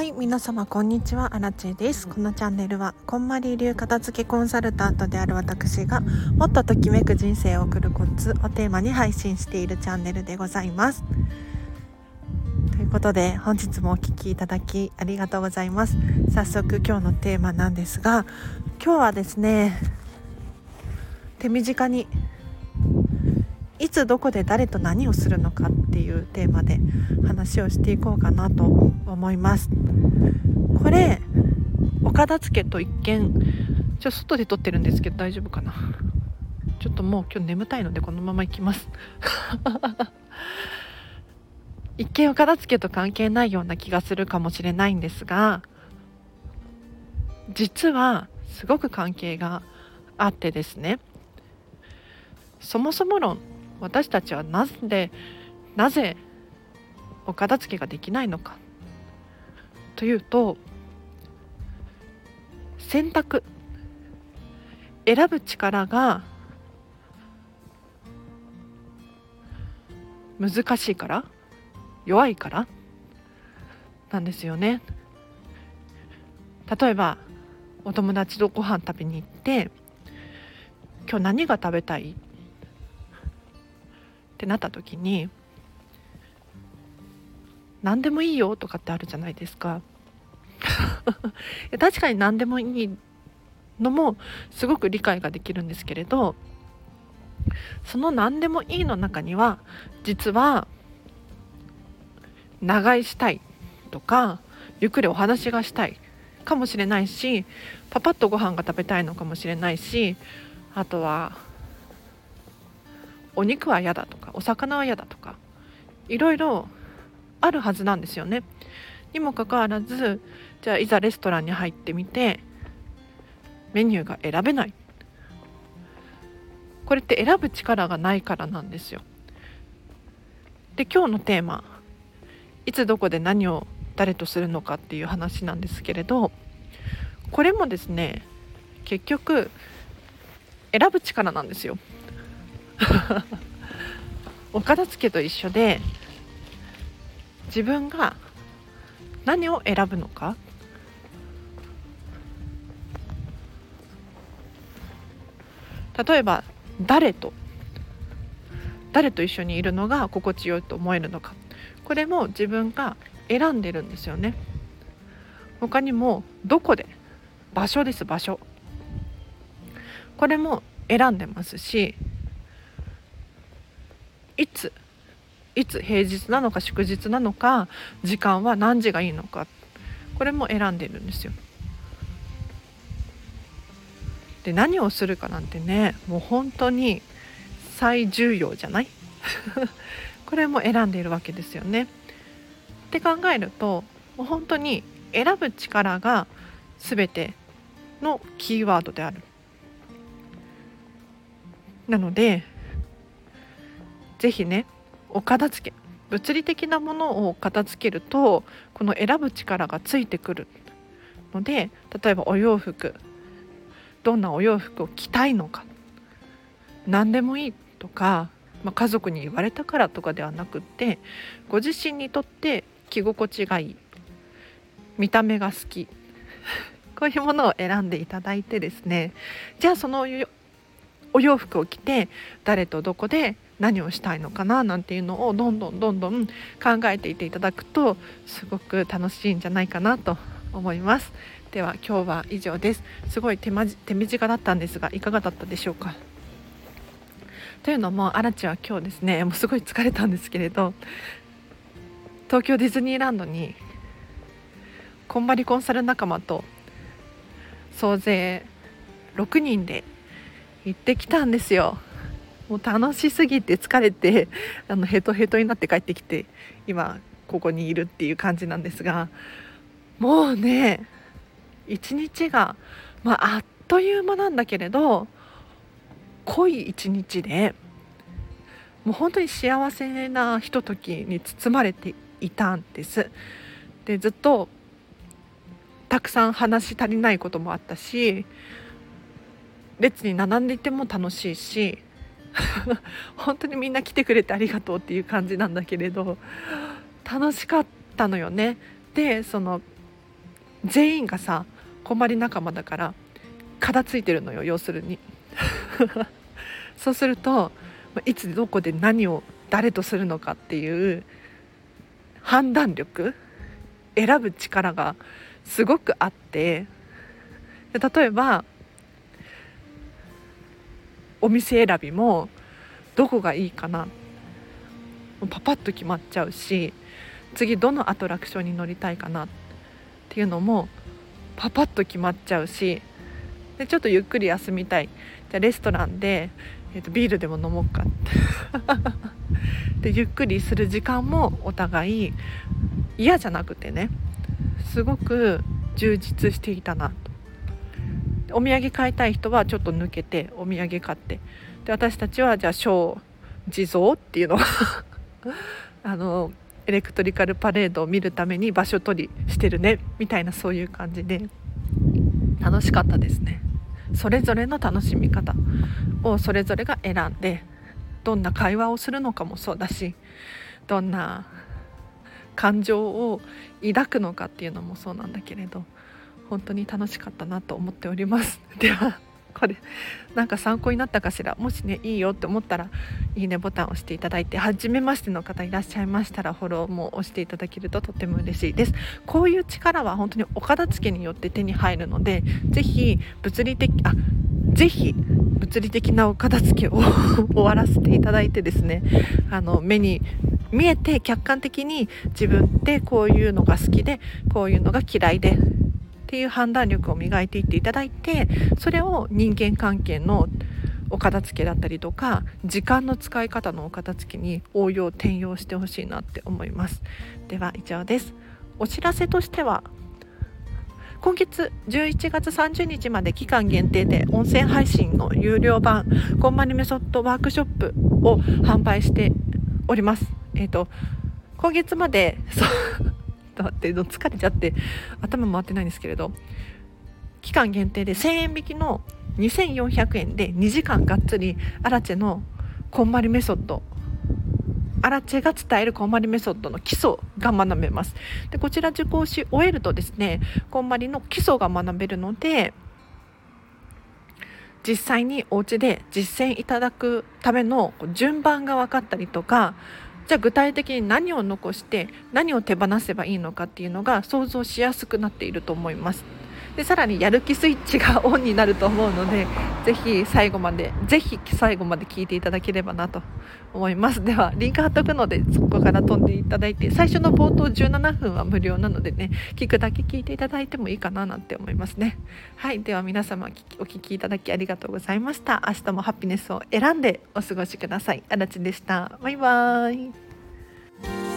はい皆様こんにちは。アラチェです。このチャンネルはこんまり流片付けコンサルタントである私がもっとときめく人生を送るコツをテーマに配信しているチャンネルでございます。ということで本日もお聴きいただきありがとうございます。早速今日のテーマなんですが今日はですね手短にいつどこで誰と何をするのかっていうテーマで話をしていこうかなと思います。これお片付けと一見ちょ外で撮ってるんですけど大丈夫かな。ちょっともう今日眠たいのでこのまま行きます。一見お片付けと関係ないような気がするかもしれないんですが実はすごく関係があってですね。そもそも論私たちはなぜなぜお片付けができないのか。というと選択。選ぶ力が難しいから弱いからなんですよね。例えばお友達とご飯食べに行って今日何が食べたい？ってなった時に何でもいいよとかってあるじゃないですか。確かに何でもいいのもすごく理解ができるんですけれどその何でもいいの中には実は長居したいとかゆっくりお話がしたいかもしれないしパパッとご飯が食べたいのかもしれないしあとはお肉は嫌だとかお魚は嫌だとかいろいろあるはずなんですよね。にもかかわらずじゃあいざレストランに入ってみてメニューが選べないこれって選ぶ力がないからなんですよ。で今日のテーマいつどこで何を誰とするのかっていう話なんですけれどこれもですね結局選ぶ力なんですよ。お片付けと一緒で自分が何を選ぶのか例えば誰と誰と一緒にいるのが心地よいと思えるのか。これも自分が選んでるんですよね。他にもどこで場所です場所。これも選んでますしいついつ平日なのか祝日なのか時間は何時がいいのかこれも選んでるんですよ。で何をするかなんてねもう本当に最重要じゃない？これも選んでいるわけですよね。って考えるともう本当に選ぶ力が全てのキーワードである。なので是非ねお片付け物理的なものを片付けるとこの選ぶ力がついてくるので例えばお洋服どんなお洋服を着たいのか何でもいいとか、まあ、家族に言われたからとかではなくってご自身にとって着心地がいい見た目が好き こういうものを選んでいただいてですねじゃあそのお洋服を着て誰とどこで何をしたいのかななんていうのをどんどんどんどん考えていていただくとすごく楽しいんじゃないかなと思います。では今日は以上です。すごい手間手短だったんですがいかがだった？でしょうか？というのもアラチは今日ですねもうすごい疲れたんですけれど東京ディズニーランドにこんまりコンサル仲間と総勢6人で行ってきたんですよ。もう楽しすぎて疲れて あのヘトヘトになって帰ってきて今ここにいるっていう感じなんですがもうね一日が、まあ、あっという間なんだけれど濃い一日でもう本当に幸せなひとときに包まれていたんです。でずっとたくさん話し足りないこともあったし列に並んでいても楽しいし本当にみんな来てくれてありがとうっていう感じなんだけれど楽しかったのよね。でその全員がさ困り仲間だから片付いてるのよ要するに そうするといつどこで何を誰とするのかっていう判断力選ぶ力がすごくあって例えばお店選びもどこがいいかな。パパッと決まっちゃうし次どのアトラクションに乗りたいかな。っていうのもパパッと決まっちゃうしでちょっとゆっくり休みたい。じゃレストランで、えーと、ビールでも飲もうか。っ てでゆっくりする時間もお互い嫌じゃなくてねすごく充実していたなと。お土産買いたい人はちょっと抜けてお土産買って。で私たちはじゃあ小地蔵っていうのを あのエレクトリカルパレードを見るために場所取りしてるねみたいなそういう感じで。楽しかったですね。それぞれの楽しみ方をそれぞれが選んでどんな会話をするのかもそうだしどんな感情を抱くのかっていうのもそうなんだけれど本当に楽しかったなと思っております。ではこれなんか参考になったかしら？もしねいいよって思ったらいいねボタンを押していただいて初めましての方いらっしゃいましたらフォローも押していただけるととても嬉しいです。こういう力は本当にお片付けによって手に入るのでぜひ物理的あぜひ物理的なお片付けを 終わらせていただいてですねあの目に見えて客観的に自分ってこういうのが好きでこういうのが嫌いでっていう判断力を磨いていっていただいてそれを人間関係のお片付けだったりとか時間の使い方のお片付けに応用転用してほしいなって思います。では以上です。お知らせとしては今月11月30日まで期間限定で音声配信の有料版コンマニメソッドワークショップを販売しております。えっ、ー、と今月までそうって疲れちゃって頭回ってないんですけれど期間限定で1000円引きの2400円で2時間がっつりアラチェのこんまりメソッドアラチェが伝えるこんまりメソッドの基礎が学べます。でこちら受講し終えるとですねこんまりの基礎が学べるので実際にお家で実践いただくための順番が分かったりとかじゃあ具体的に何を残して何を手放せばいいのかっていうのが想像しやすくなっていると思います。でさらにやる気スイッチがオンになると思うのでぜひ最後までぜひ最後まで聞いていただければなと思います。ではリンク貼っとくのでそこから飛んでいただいて最初の冒頭17分は無料なのでね聞くだけ聞いていただいてもいいかななんて思いますね。はいでは皆様お聞きいただきありがとうございました。明日もハピネスを選んでお過ごしください。あらでした。バイバーイ。